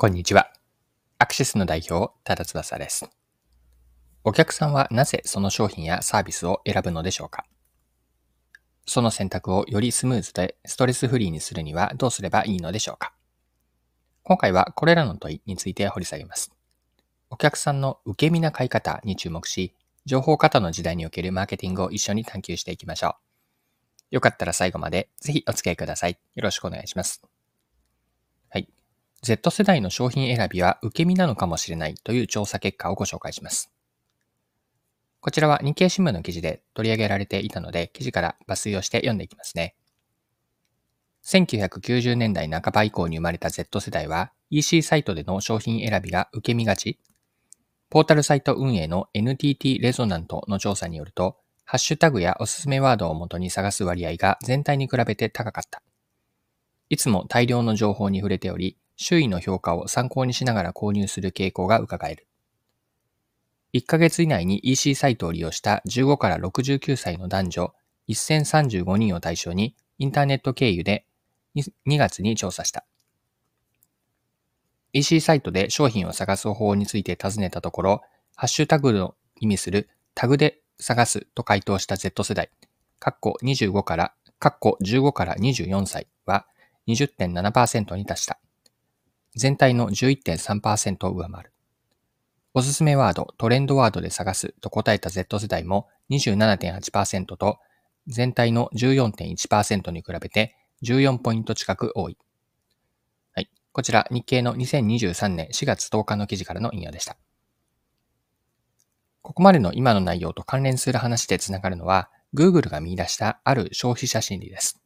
こんにちは。アクシスの代表、ただ翼です。お客さんはなぜその商品やサービスを選ぶのでしょうか？その選択をよりスムーズでストレスフリーにするにはどうすればいいのでしょうか？今回はこれらの問いについて掘り下げます。お客さんの受け身な買い方に注目し、情報型の時代におけるマーケティングを一緒に探求していきましょう。よかったら最後までぜひお付き合いください。よろしくお願いします。はい。Z 世代の商品選びは受け身なのかもしれないという調査結果をご紹介します。こちらは日経新聞の記事で取り上げられていたので、記事から抜粋をして読んでいきますね。1990年代半ば以降に生まれた Z 世代は EC サイトでの商品選びが受け身がち。ポータルサイト運営の NTT レゾナントの調査によると、ハッシュタグやおすすめワードをもとに探す割合が全体に比べて高かった。いつも大量の情報に触れており、周囲の評価を参考にしながら購入する傾向が伺える。1ヶ月以内に EC サイトを利用した15から69歳の男女1035人を対象にインターネット経由で2月に調査した。EC サイトで商品を探す方法について尋ねたところ、ハッシュタグの意味するタグで探すと回答した Z 世代、カッコ25から、カッコ15から24歳は20.7%に達した。全体の11.3%を上回る。おすすめワード、トレンドワードで探すと答えた Z 世代も27.8%と全体の14.1%に比べて14ポイント近く多い。はい。こちら日経の2023年4月10日の記事からの引用でした。ここまでの今の内容と関連する話でつながるのは Google が見出したある消費者心理です。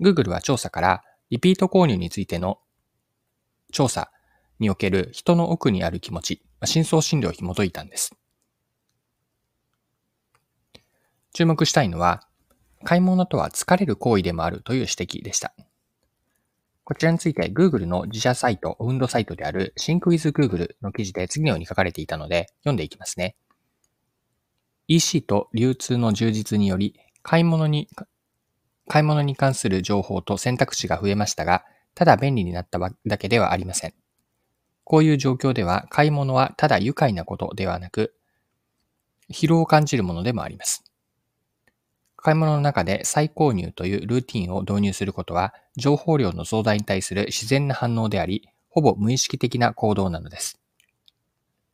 Google は調査からリピート購入についての調査における人の奥にある気持ち、深層心理を紐解いたんです。注目したいのは、買い物とは疲れる行為でもあるという指摘でした。こちらについて Google の自社サイト、運動サイトである Sync with Google の記事で次のように書かれていたので読んでいきますね。EC と流通の充実により買い物に、買い物に関する情報と選択肢が増えましたが、ただ便利になっただけではありません。こういう状況では買い物はただ愉快なことではなく、疲労を感じるものでもあります。買い物の中で再購入というルーティンを導入することは、情報量の増大に対する自然な反応であり、ほぼ無意識的な行動なのです。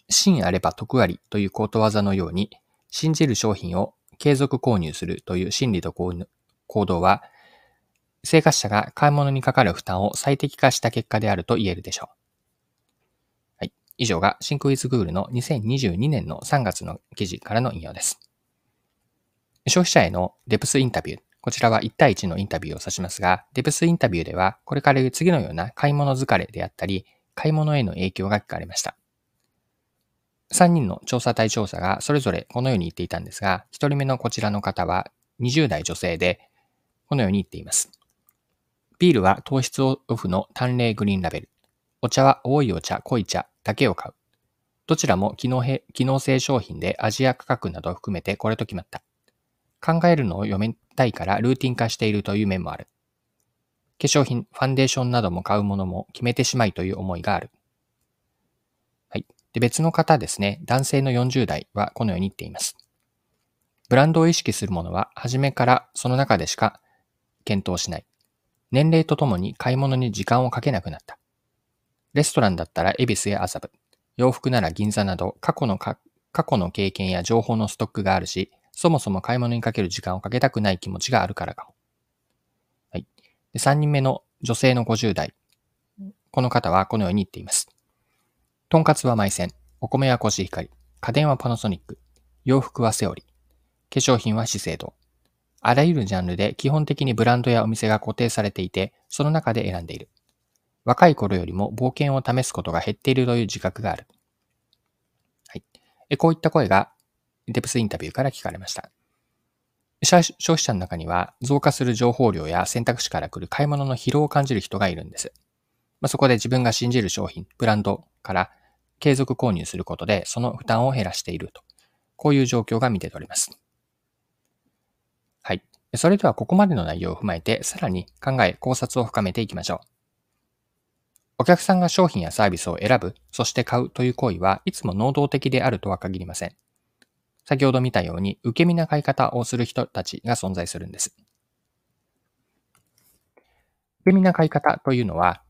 真あれば得ありということわざのように、信じる商品を継続購入するという心理と行動は、生活者が買い物にかかる負担を最適化した結果であると言えるでしょう。はい。以上がシンクウィズグールの2022年の3月の記事からの引用です。消費者へのデプスインタビュー。こちらは1対1のインタビューを指しますが、デプスインタビューでは、これから言う次のような買い物疲れであったり、買い物への影響が聞かれました。3人の調査対象者がそれぞれこのように言っていたんですが、1人目のこちらの方は20代女性で、このように言っています。ビールは糖質オフの淡麗グリーンラベル。お茶は多いお茶、濃い茶だけを買う。どちらも機能機能性商品でアジア価格などを含めてこれと決まった。考えるのを読めたいからルーティン化しているという面もある。化粧品、ファンデーションなども買うものも決めてしまいという思いがある。はい。で、別の方ですね、男性の40代はこのように言っています。ブランドを意識するものは、初めからその中でしか検討しない。年齢とともに買い物に時間をかけなくなった。レストランだったら恵比寿や麻布、洋服なら銀座など過去の過去の経験や情報のストックがあるし、そもそも買い物にかける時間をかけたくない気持ちがあるからかも。はい。で3人目の女性の50代。この方はこのように言っています。とんかつはマイセン、お米はコシヒカリ、家電はパナソニック、洋服はセオリ、化粧品は資生堂、あらゆるジャンルで基本的にブランドやお店が固定されていて、その中で選んでいる。若い頃よりも冒険を試すことが減っているという自覚がある。はい。こういった声がデプスインタビューから聞かれました。消費者の中には増加する情報量や選択肢から来る買い物の疲労を感じる人がいるんです。まあ、そこで自分が信じる商品、ブランドから継続購入することでその負担を減らしていると。こういう状況が見て取れます。それではここまでの内容を踏まえて、さらに考え、考察を深めていきましょう。お客さんが商品やサービスを選ぶ、そして買うという行為はいつも能動的であるとは限りません。先ほど見たように受け身な買い方をする人たちが存在するんです。受け身な買い方というのは、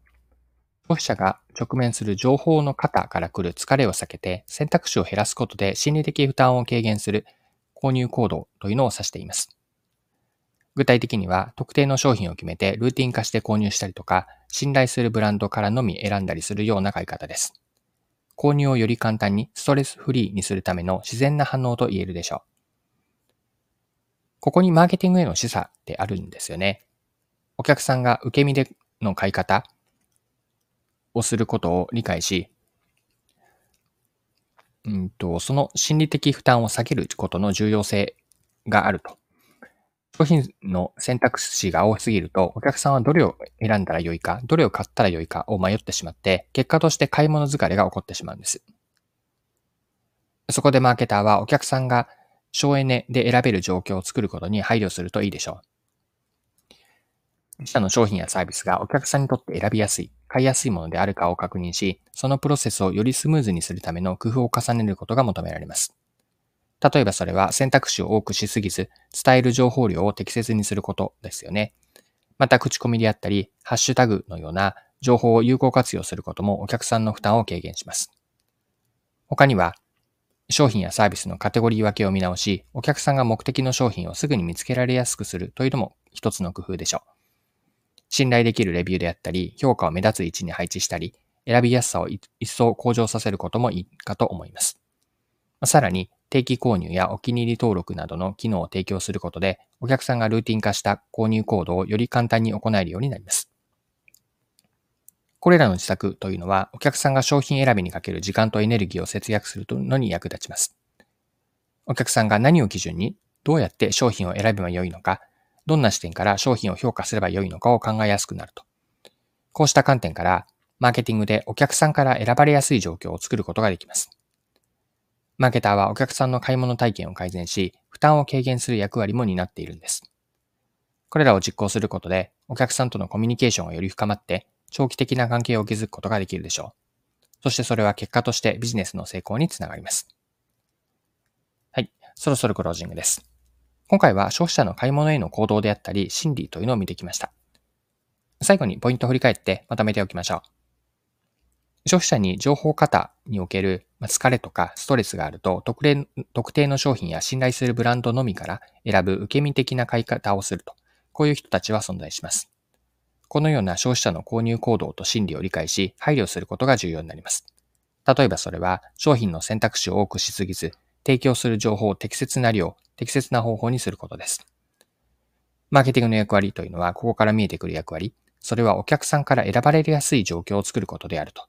消費者が直面する情報の型から来る疲れを避けて選択肢を減らすことで心理的負担を軽減する購入行動というのを指しています。具体的には、特定の商品を決めてルーティン化して購入したりとか、信頼するブランドからのみ選んだりするような買い方です。購入をより簡単にストレスフリーにするための自然な反応と言えるでしょう。ここにマーケティングへの示唆ってあるんですよね。お客さんが受け身での買い方をすることを理解し、うんと、その心理的負担を下げることの重要性があると商品の選択肢が多すぎると、お客さんはどれを選んだらよいか、どれを買ったらよいかを迷ってしまって、結果として買い物疲れが起こってしまうんです。そこでマーケターはお客さんが省エネで選べる状況を作ることに配慮するといいでしょう。自社の商品やサービスがお客さんにとって選びやすい、買いやすいものであるかを確認し、そのプロセスをよりスムーズにするための工夫を重ねることが求められます。例えばそれは選択肢を多くしすぎず、伝える情報量を適切にすることですよね。また口コミであったり、ハッシュタグのような情報を有効活用することもお客さんの負担を軽減します。他には、商品やサービスのカテゴリー分けを見直し、お客さんが目的の商品をすぐに見つけられやすくするというのも一つの工夫でしょう。信頼できるレビューであったり、評価を目立つ位置に配置したり、選びやすさを一層向上させることもいいかと思います。さらに、定期購入やお気に入り登録などの機能を提供することで、お客さんがルーティン化した購入行動をより簡単に行えるようになります。これらの施策というのは、お客さんが商品選びにかける時間とエネルギーを節約するのに役立ちます。お客さんが何を基準に、どうやって商品を選べばよいのか、どんな視点から商品を評価すればよいのかを考えやすくなると。こうした観点から、マーケティングでお客さんから選ばれやすい状況を作ることができます。マーケターはお客さんの買い物体験を改善し、負担を軽減する役割も担っているんです。これらを実行することで、お客さんとのコミュニケーションがより深まって、長期的な関係を築くことができるでしょう。そしてそれは結果としてビジネスの成功につながります。はい。そろそろクロージングです。今回は消費者の買い物への行動であったり、心理というのを見てきました。最後にポイントを振り返ってまとめておきましょう。消費者に情報型における疲れとかストレスがあると特例、特定の商品や信頼するブランドのみから選ぶ受け身的な買い方をすると、こういう人たちは存在します。このような消費者の購入行動と心理を理解し、配慮することが重要になります。例えばそれは、商品の選択肢を多くしすぎず、提供する情報を適切な量、適切な方法にすることです。マーケティングの役割というのは、ここから見えてくる役割、それはお客さんから選ばれやすい状況を作ることであると